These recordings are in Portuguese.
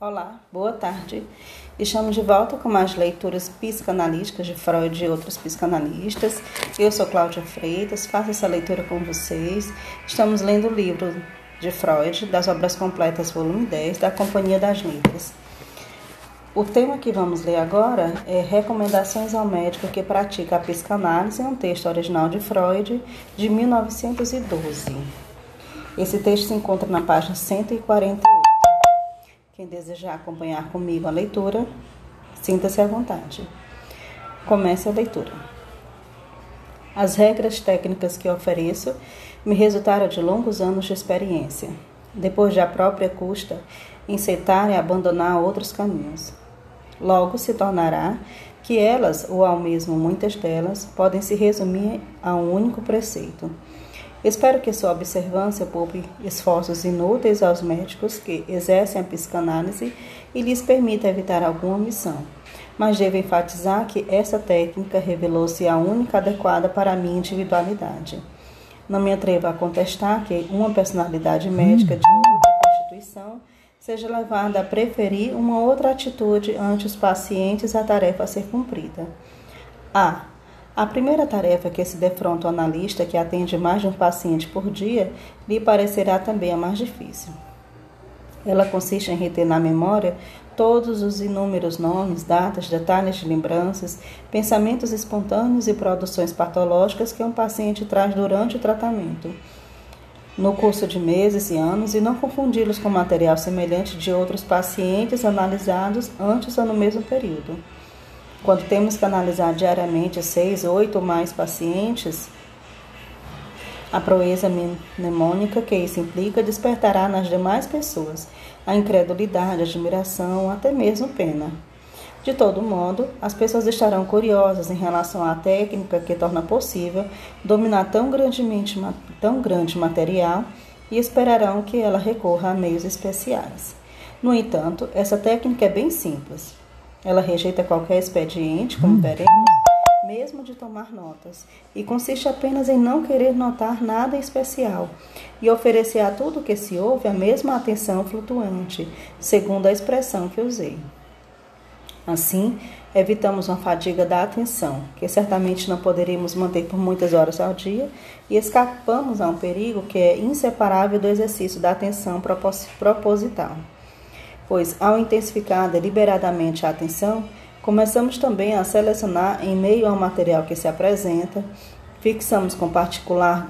Olá, boa tarde. Estamos de volta com mais leituras psicanalísticas de Freud e outros psicanalistas. Eu sou Cláudia Freitas, faço essa leitura com vocês. Estamos lendo o livro de Freud, das obras completas, volume 10, da Companhia das Letras. O tema que vamos ler agora é Recomendações ao médico que pratica a psicanálise, um texto original de Freud, de 1912. Esse texto se encontra na página 148. Quem desejar acompanhar comigo a leitura, sinta-se à vontade. Comece a leitura. As regras técnicas que ofereço me resultaram de longos anos de experiência, depois de a própria custa incitar e abandonar outros caminhos. Logo se tornará que elas, ou ao mesmo muitas delas, podem se resumir a um único preceito. Espero que sua observância poupe esforços inúteis aos médicos que exercem a psicanálise e lhes permita evitar alguma omissão. Mas devo enfatizar que essa técnica revelou-se a única adequada para a minha individualidade. Não me atrevo a contestar que uma personalidade médica de outra constituição seja levada a preferir uma outra atitude ante os pacientes à tarefa a ser cumprida. A. A primeira tarefa que se defronta o analista que atende mais de um paciente por dia lhe parecerá também a mais difícil. Ela consiste em reter na memória todos os inúmeros nomes, datas, detalhes de lembranças, pensamentos espontâneos e produções patológicas que um paciente traz durante o tratamento no curso de meses e anos e não confundi-los com material semelhante de outros pacientes analisados antes ou no mesmo período. Quando temos que analisar diariamente seis, oito ou mais pacientes, a proeza mnemônica que isso implica despertará nas demais pessoas a incredulidade, a admiração, até mesmo pena. De todo modo, as pessoas estarão curiosas em relação à técnica que torna possível dominar tão, grandemente, tão grande material e esperarão que ela recorra a meios especiais. No entanto, essa técnica é bem simples. Ela rejeita qualquer expediente, como hum. veremos, mesmo de tomar notas, e consiste apenas em não querer notar nada especial e oferecer a tudo que se ouve a mesma atenção flutuante, segundo a expressão que usei. Assim, evitamos uma fadiga da atenção, que certamente não poderíamos manter por muitas horas ao dia, e escapamos a um perigo que é inseparável do exercício da atenção proposital. Pois, ao intensificar deliberadamente a atenção, começamos também a selecionar em meio ao material que se apresenta, fixamos com particular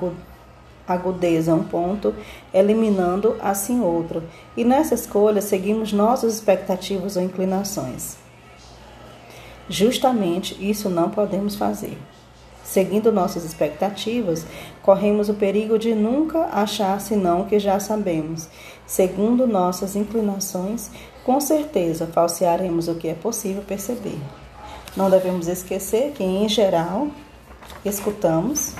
agudeza um ponto, eliminando assim outro, e nessa escolha seguimos nossas expectativas ou inclinações. Justamente isso não podemos fazer. Seguindo nossas expectativas, corremos o perigo de nunca achar senão o que já sabemos. Segundo nossas inclinações, com certeza falsearemos o que é possível perceber. Não devemos esquecer que, em geral, escutamos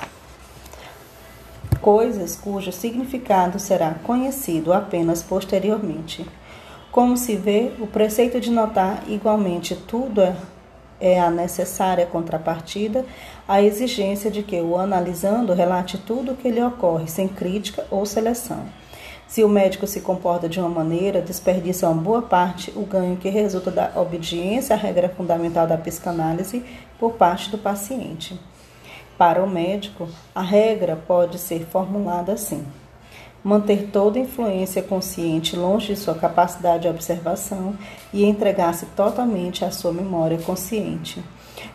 coisas cujo significado será conhecido apenas posteriormente. Como se vê, o preceito de notar igualmente tudo é é a necessária contrapartida à exigência de que o analisando relate tudo o que lhe ocorre, sem crítica ou seleção. Se o médico se comporta de uma maneira, desperdiça uma boa parte o ganho que resulta da obediência à regra fundamental da psicanálise por parte do paciente. Para o médico, a regra pode ser formulada assim: manter toda influência consciente longe de sua capacidade de observação e entregar-se totalmente à sua memória consciente.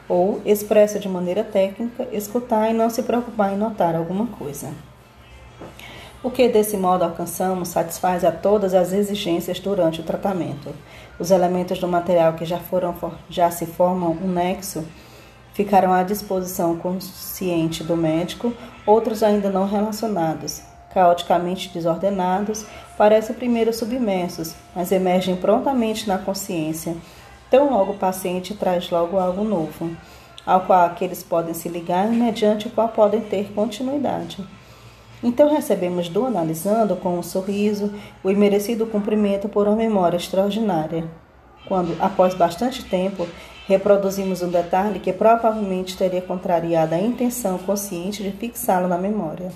Ou, expressa de maneira técnica, escutar e não se preocupar em notar alguma coisa. O que desse modo alcançamos satisfaz a todas as exigências durante o tratamento. Os elementos do material que já foram já se formam um nexo ficarão à disposição consciente do médico, outros ainda não relacionados, caoticamente desordenados, parecem primeiro submersos, mas emergem prontamente na consciência. Tão logo o paciente traz logo algo novo, ao qual aqueles podem se ligar e mediante o qual podem ter continuidade. Então recebemos do analisando com um sorriso o imerecido cumprimento por uma memória extraordinária. Quando, após bastante tempo, reproduzimos um detalhe que provavelmente teria contrariado a intenção consciente de fixá-lo na memória.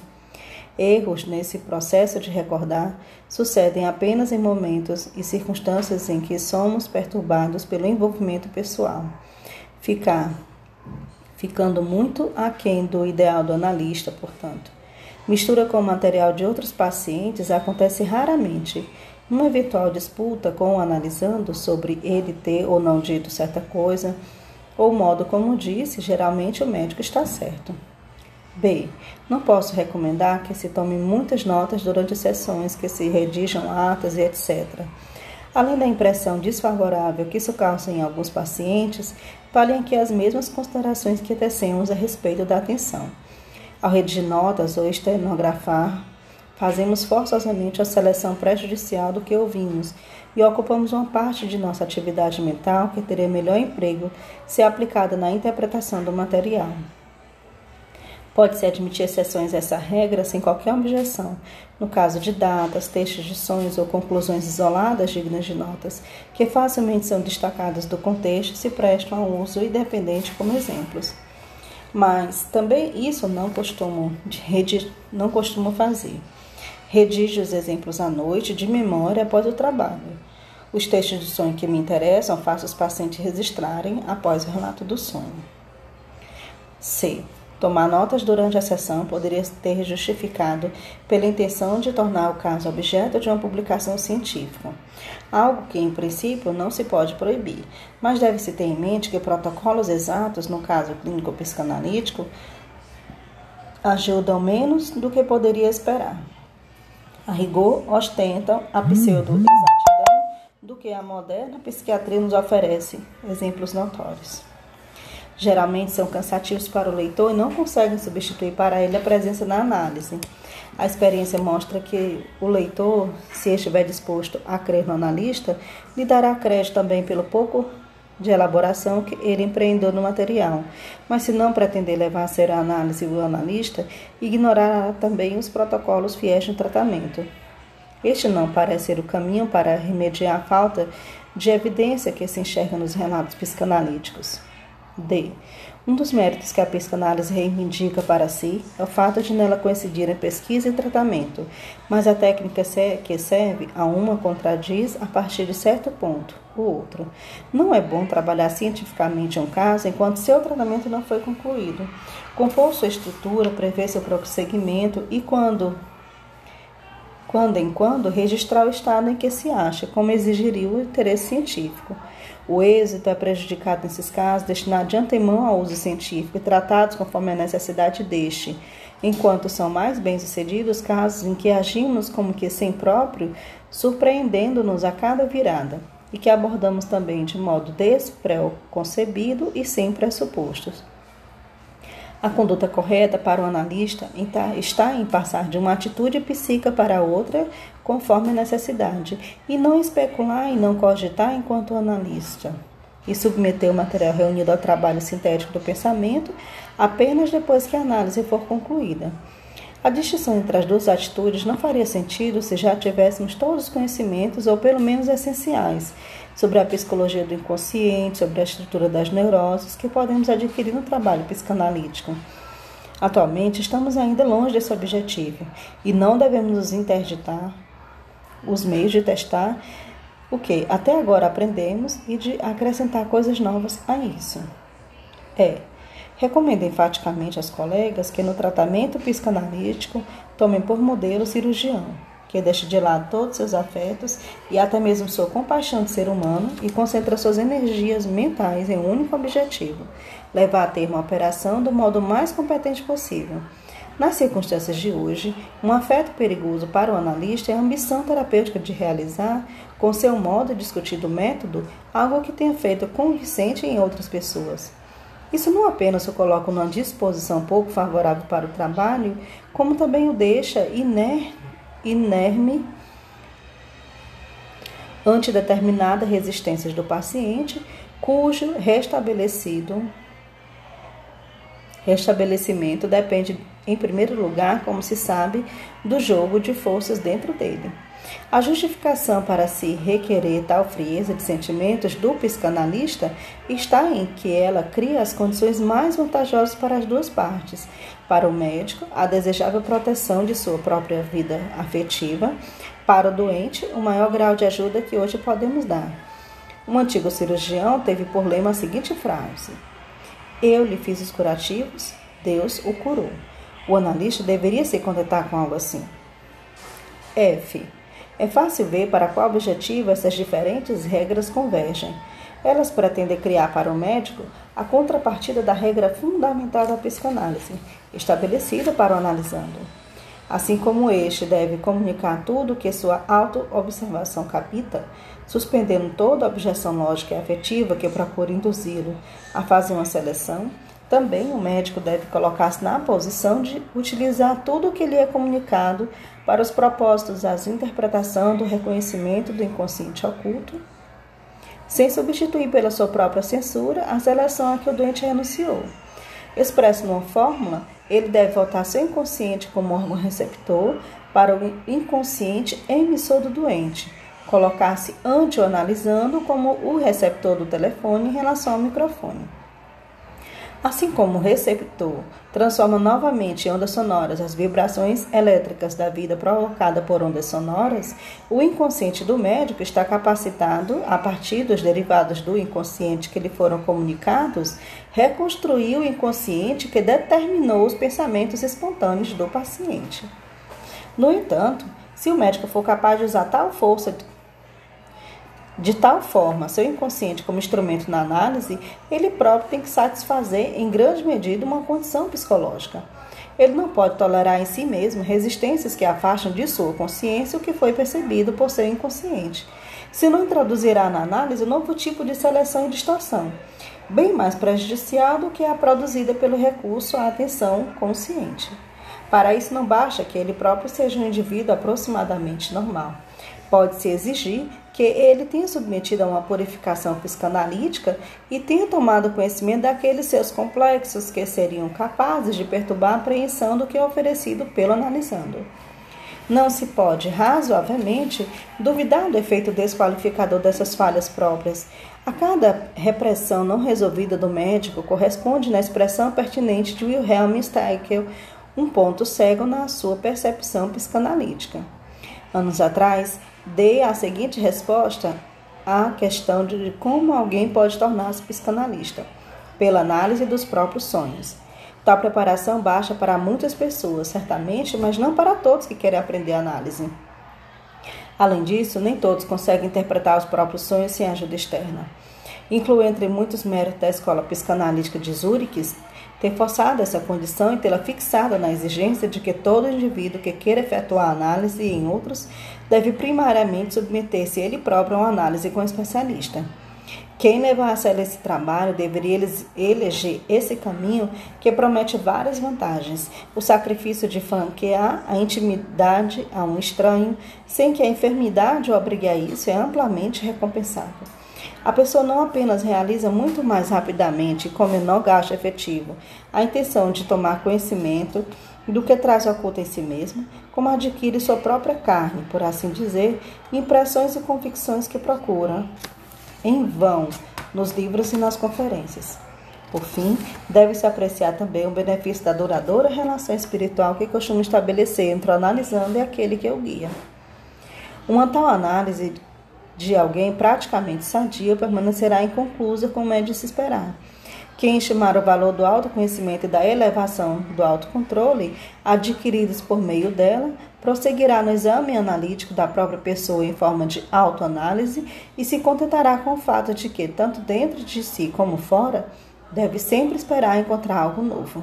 Erros nesse processo de recordar sucedem apenas em momentos e circunstâncias em que somos perturbados pelo envolvimento pessoal. Ficar ficando muito aquém do ideal do analista, portanto. Mistura com o material de outros pacientes acontece raramente. Uma eventual disputa com o analisando sobre ele ter ou não dito certa coisa, ou modo como disse, geralmente o médico está certo. B. Não posso recomendar que se tome muitas notas durante sessões, que se redigam atas e etc. Além da impressão desfavorável que isso causa em alguns pacientes, valem aqui as mesmas considerações que tecemos a respeito da atenção. Ao redigir notas ou estenografar, fazemos forçosamente a seleção prejudicial do que ouvimos e ocupamos uma parte de nossa atividade mental que teria melhor emprego se aplicada na interpretação do material. Pode-se admitir exceções a essa regra sem qualquer objeção, no caso de datas, textos de sonhos ou conclusões isoladas dignas de notas, que facilmente são destacadas do contexto e se prestam ao uso independente como exemplos. Mas também isso não costumo, não costumo fazer. Redige os exemplos à noite, de memória, após o trabalho. Os textos de sonho que me interessam, faço os pacientes registrarem após o relato do sonho. C. Tomar notas durante a sessão poderia ter justificado pela intenção de tornar o caso objeto de uma publicação científica, algo que, em princípio, não se pode proibir, mas deve-se ter em mente que protocolos exatos, no caso clínico psicanalítico, ajudam menos do que poderia esperar. A rigor, ostentam a pseudo-exatidão do que a moderna psiquiatria nos oferece, exemplos notórios geralmente são cansativos para o leitor e não conseguem substituir para ele a presença na análise. A experiência mostra que o leitor, se estiver disposto a crer no analista, lhe dará crédito também pelo pouco de elaboração que ele empreendeu no material. Mas se não pretender levar a ser a análise o analista, ignorará também os protocolos fiéis no tratamento. Este não parece ser o caminho para remediar a falta de evidência que se enxerga nos relatos psicanalíticos. D. Um dos méritos que a psicanálise reivindica para si é o fato de nela coincidirem pesquisa e tratamento, mas a técnica que serve a uma contradiz a partir de certo ponto o outro. Não é bom trabalhar cientificamente um caso enquanto seu tratamento não foi concluído. Compor sua estrutura, prever seu prosseguimento e, quando quando em quando, registrar o estado em que se acha, como exigiria o interesse científico. O êxito é prejudicado nesses casos, destinados de antemão ao uso científico e tratados conforme a necessidade deste, enquanto são mais bem-sucedidos casos em que agimos como que sem próprio, surpreendendo-nos a cada virada, e que abordamos também de modo despreconcebido e sem pressupostos. A conduta correta para o analista está em passar de uma atitude psíquica para outra conforme a necessidade e não especular e não cogitar enquanto analista e submeter o material reunido ao trabalho sintético do pensamento apenas depois que a análise for concluída. A distinção entre as duas atitudes não faria sentido se já tivéssemos todos os conhecimentos, ou pelo menos essenciais, sobre a psicologia do inconsciente, sobre a estrutura das neuroses, que podemos adquirir no trabalho psicanalítico. Atualmente, estamos ainda longe desse objetivo e não devemos nos interditar os meios de testar o que até agora aprendemos e de acrescentar coisas novas a isso. É Recomendo enfaticamente aos colegas que no tratamento psicanalítico tomem por modelo cirurgião, que deixe de lado todos seus afetos e até mesmo sua compaixão de ser humano e concentra suas energias mentais em um único objetivo: levar a termo a operação do modo mais competente possível. Nas circunstâncias de hoje, um afeto perigoso para o analista é a ambição terapêutica de realizar, com seu modo discutido método, algo que tenha feito convincente em outras pessoas. Isso não apenas o coloca numa disposição pouco favorável para o trabalho, como também o deixa iner, inerme ante determinada resistência do paciente, cujo restabelecido restabelecimento depende, em primeiro lugar, como se sabe, do jogo de forças dentro dele. A justificação para se requerer tal frieza de sentimentos do psicanalista está em que ela cria as condições mais vantajosas para as duas partes. Para o médico, a desejável proteção de sua própria vida afetiva. Para o doente, o maior grau de ajuda que hoje podemos dar. Um antigo cirurgião teve por lema a seguinte frase: Eu lhe fiz os curativos, Deus o curou. O analista deveria se contentar com algo assim. F. É fácil ver para qual objetivo essas diferentes regras convergem. Elas pretendem criar para o médico a contrapartida da regra fundamental da psicanálise, estabelecida para o analisando. Assim como este deve comunicar tudo que sua auto-observação capita, suspendendo toda objeção lógica e afetiva que procura induzi-lo a fazer uma seleção, também o médico deve colocar-se na posição de utilizar tudo o que lhe é comunicado para os propósitos da interpretação do reconhecimento do inconsciente oculto, sem substituir pela sua própria censura a seleção a que o doente renunciou. Expresso numa fórmula, ele deve voltar seu inconsciente como órgão receptor para o inconsciente emissor do doente, colocar-se ante-analisando como o receptor do telefone em relação ao microfone. Assim como o receptor transforma novamente em ondas sonoras as vibrações elétricas da vida provocada por ondas sonoras, o inconsciente do médico está capacitado, a partir dos derivados do inconsciente que lhe foram comunicados, reconstruir o inconsciente que determinou os pensamentos espontâneos do paciente. No entanto, se o médico for capaz de usar tal força de tal forma, seu inconsciente como instrumento na análise, ele próprio tem que satisfazer em grande medida uma condição psicológica. Ele não pode tolerar em si mesmo resistências que afastam de sua consciência o que foi percebido por seu inconsciente. Se não introduzirá na análise um novo tipo de seleção e distorção, bem mais prejudicial do que a produzida pelo recurso à atenção consciente. Para isso, não basta que ele próprio seja um indivíduo aproximadamente normal. Pode-se exigir ele tenha submetido a uma purificação psicanalítica e tenha tomado conhecimento daqueles seus complexos que seriam capazes de perturbar a apreensão do que é oferecido pelo analisando. Não se pode, razoavelmente, duvidar do efeito desqualificador dessas falhas próprias. A cada repressão não resolvida do médico corresponde na expressão pertinente de Wilhelm Steichel um ponto cego na sua percepção psicanalítica. Anos atrás, dei a seguinte resposta à questão de como alguém pode tornar-se psicanalista, pela análise dos próprios sonhos. Tal preparação baixa para muitas pessoas, certamente, mas não para todos que querem aprender análise. Além disso, nem todos conseguem interpretar os próprios sonhos sem ajuda externa. Incluo entre muitos méritos da Escola Psicanalítica de Zurique ter forçado essa condição e tê-la fixada na exigência de que todo indivíduo que queira efetuar análise em outros deve primariamente submeter-se ele próprio a uma análise com um especialista. Quem levasse a esse trabalho deveria eleger esse caminho que promete várias vantagens. O sacrifício de franquear a intimidade a um estranho, sem que a enfermidade o obrigue a isso, é amplamente recompensável. A pessoa não apenas realiza muito mais rapidamente e com menor gasto efetivo a intenção de tomar conhecimento do que traz oculta em si mesma, como adquire sua própria carne, por assim dizer, impressões e convicções que procura em vão nos livros e nas conferências. Por fim, deve-se apreciar também o benefício da duradoura relação espiritual que costuma estabelecer entre o analisando e aquele que o guia. Uma tal análise de alguém praticamente sadio permanecerá inconclusa, como é de se esperar. Quem estimar o valor do autoconhecimento e da elevação do autocontrole adquiridos por meio dela, prosseguirá no exame analítico da própria pessoa em forma de autoanálise e se contentará com o fato de que, tanto dentro de si como fora, deve sempre esperar encontrar algo novo.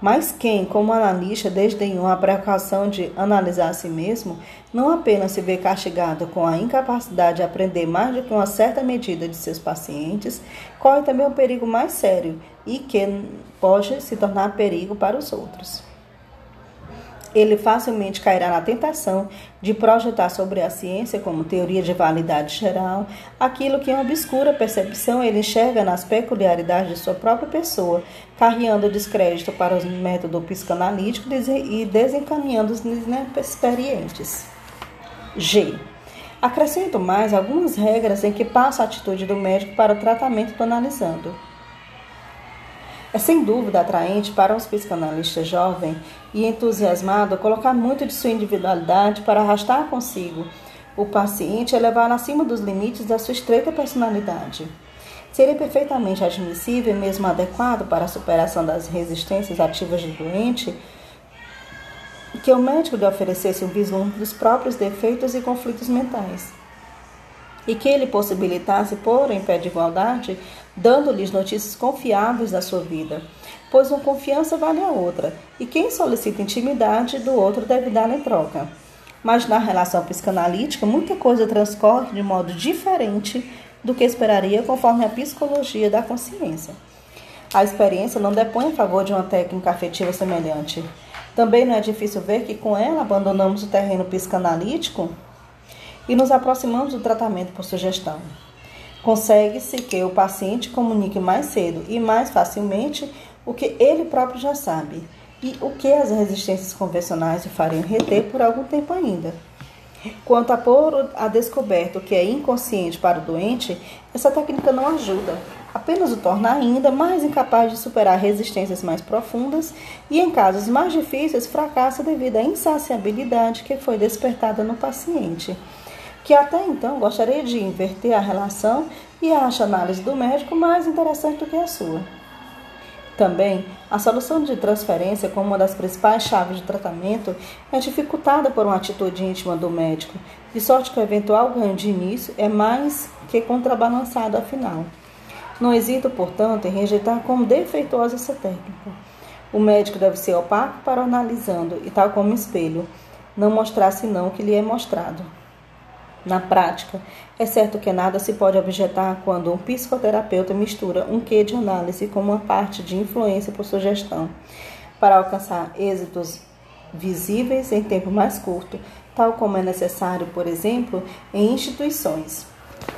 Mas quem, como analista, desdenhou a precaução de analisar a si mesmo, não apenas se vê castigado com a incapacidade de aprender mais do que uma certa medida de seus pacientes, corre também um perigo mais sério e que pode se tornar perigo para os outros ele facilmente cairá na tentação de projetar sobre a ciência como teoria de validade geral aquilo que em obscura percepção ele enxerga nas peculiaridades de sua própria pessoa, carreando descrédito para os métodos psicanalíticos e desencaminhando os inexperientes. G. Acrescento mais algumas regras em que passa a atitude do médico para o tratamento do analisando. É sem dúvida atraente para um psicanalista jovem e entusiasmado colocar muito de sua individualidade para arrastar consigo o paciente e levar acima dos limites da sua estreita personalidade. Seria perfeitamente admissível e mesmo adequado para a superação das resistências ativas do doente que o médico lhe oferecesse um vislumbre dos próprios defeitos e conflitos mentais e que ele possibilitasse pôr em pé de igualdade, dando-lhes notícias confiáveis da sua vida, pois uma confiança vale a outra, e quem solicita intimidade do outro deve dar em troca. Mas na relação psicanalítica, muita coisa transcorre de modo diferente do que esperaria conforme a psicologia da consciência. A experiência não depõe a favor de uma técnica afetiva semelhante. Também não é difícil ver que com ela abandonamos o terreno psicanalítico e nos aproximamos do tratamento por sugestão. Consegue-se que o paciente comunique mais cedo e mais facilmente o que ele próprio já sabe e o que as resistências convencionais o fariam reter por algum tempo ainda. Quanto a pôr a descoberto o que é inconsciente para o doente, essa técnica não ajuda, apenas o torna ainda mais incapaz de superar resistências mais profundas e, em casos mais difíceis, fracassa devido à insaciabilidade que foi despertada no paciente que até então gostaria de inverter a relação e acha a análise do médico mais interessante do que a sua. Também, a solução de transferência como uma das principais chaves de tratamento é dificultada por uma atitude íntima do médico, de sorte que o eventual ganho de início é mais que contrabalançado afinal. Não hesito, portanto, em rejeitar como defeituosa essa técnica. O médico deve ser opaco para analisando e tal como espelho, não mostrar senão o que lhe é mostrado. Na prática, é certo que nada se pode objetar quando um psicoterapeuta mistura um quê de análise com uma parte de influência por sugestão, para alcançar êxitos visíveis em tempo mais curto, tal como é necessário, por exemplo, em instituições.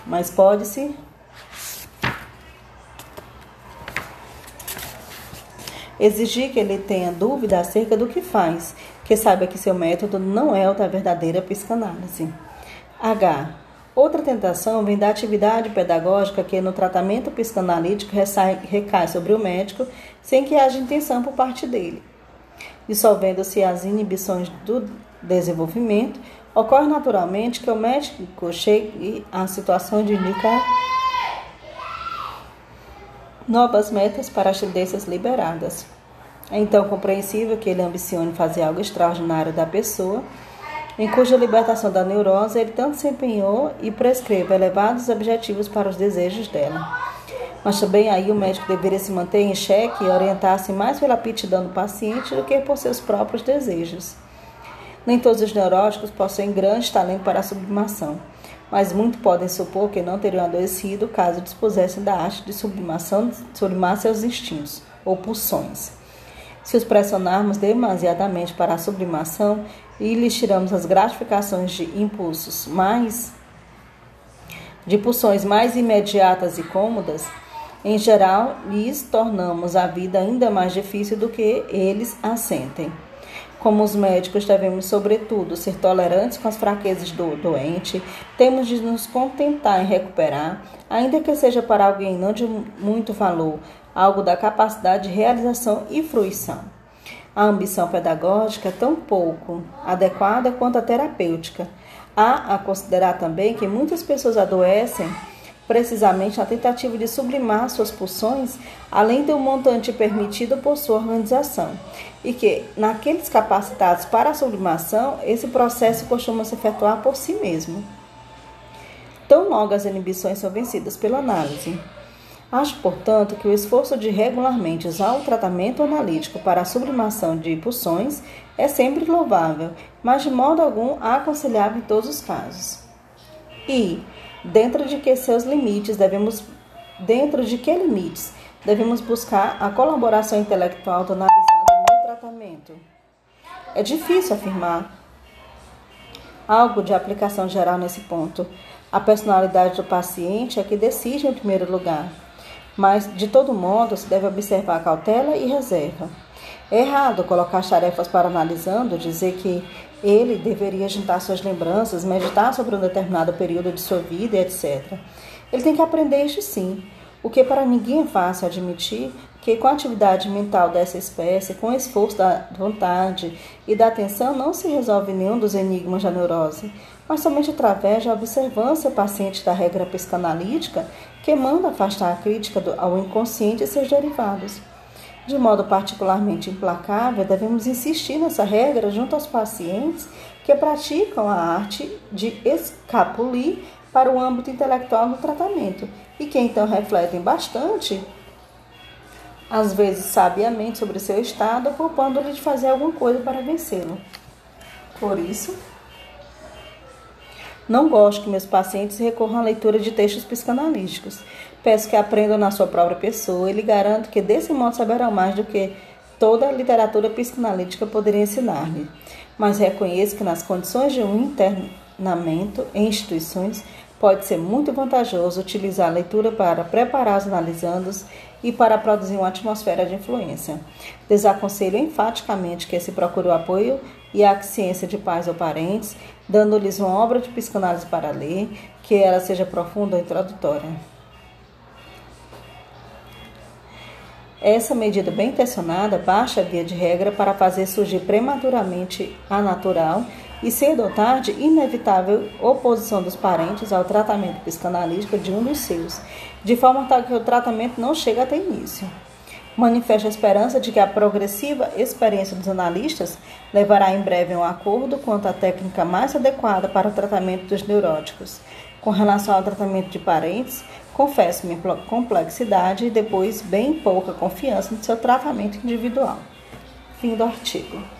Mas pode-se exigir que ele tenha dúvida acerca do que faz, que saiba que seu método não é o da verdadeira psicanálise. H. Outra tentação vem da atividade pedagógica que no tratamento psicanalítico recai sobre o médico sem que haja intenção por parte dele. Dissolvendo-se as inibições do desenvolvimento, ocorre naturalmente que o médico chegue à situação de indicar novas metas para as tendências liberadas. É então compreensível que ele ambicione fazer algo extraordinário da pessoa em cuja libertação da neurose ele tanto se empenhou e prescreve elevados objetivos para os desejos dela. Mas também aí o médico deveria se manter em xeque e orientar-se mais pela aptidão do paciente do que por seus próprios desejos. Nem todos os neuróticos possuem grande talento para a sublimação, mas muito podem supor que não teriam adoecido caso dispusessem da arte de sublimação, sublimar seus instintos ou pulsões. Se os pressionarmos demasiadamente para a sublimação, e lhes tiramos as gratificações de impulsos mais de pulsões mais imediatas e cômodas, em geral, lhes tornamos a vida ainda mais difícil do que eles a sentem. Como os médicos devemos, sobretudo, ser tolerantes com as fraquezas do doente, temos de nos contentar em recuperar, ainda que seja para alguém não de muito valor, algo da capacidade de realização e fruição. A ambição pedagógica é tão pouco adequada quanto a terapêutica. Há a considerar também que muitas pessoas adoecem precisamente na tentativa de sublimar suas pulsões, além do montante permitido por sua organização, e que, naqueles capacitados para a sublimação, esse processo costuma se efetuar por si mesmo. Tão logo as inibições são vencidas pela análise. Acho, portanto, que o esforço de regularmente usar o tratamento analítico para a sublimação de pulsões é sempre louvável, mas de modo algum aconselhável em todos os casos. E, dentro de que seus limites devemos dentro de que limites devemos buscar a colaboração intelectual do analisando no tratamento? É difícil afirmar algo de aplicação geral nesse ponto. A personalidade do paciente é que decide em primeiro lugar mas de todo modo se deve observar cautela e reserva. É errado colocar tarefas para analisando, dizer que Ele deveria juntar suas lembranças, meditar sobre um determinado período de sua vida, etc. Ele tem que aprender isso sim, o que para ninguém é fácil admitir que com a atividade mental dessa espécie, com o esforço da vontade e da atenção, não se resolve nenhum dos enigmas da neurose, mas somente através da observância paciente da regra psicanalítica que manda afastar a crítica ao inconsciente e seus derivados. De modo particularmente implacável, devemos insistir nessa regra junto aos pacientes que praticam a arte de escapulir para o âmbito intelectual no tratamento e que então refletem bastante, às vezes sabiamente, sobre seu estado, propondo-lhe de fazer alguma coisa para vencê-lo. Por isso, não gosto que meus pacientes recorram à leitura de textos psicanalísticos. Peço que aprendam na sua própria pessoa e lhe garanto que desse modo saberão mais do que toda a literatura psicanalítica poderia ensinar-lhe. Mas reconheço que nas condições de um internamento em instituições pode ser muito vantajoso utilizar a leitura para preparar os analisandos e para produzir uma atmosfera de influência. Desaconselho enfaticamente que se procure o apoio e a ciência de pais ou parentes, dando-lhes uma obra de psicanálise para ler, que ela seja profunda ou introdutória. Essa medida bem intencionada baixa via de regra para fazer surgir prematuramente a natural e cedo ou tarde inevitável oposição dos parentes ao tratamento psicanalítico de um dos seus, de forma tal que o tratamento não chega até início. Manifesta a esperança de que a progressiva experiência dos analistas levará em breve a um acordo quanto à técnica mais adequada para o tratamento dos neuróticos. Com relação ao tratamento de parentes, confesso minha complexidade e depois bem pouca confiança no seu tratamento individual. Fim do artigo.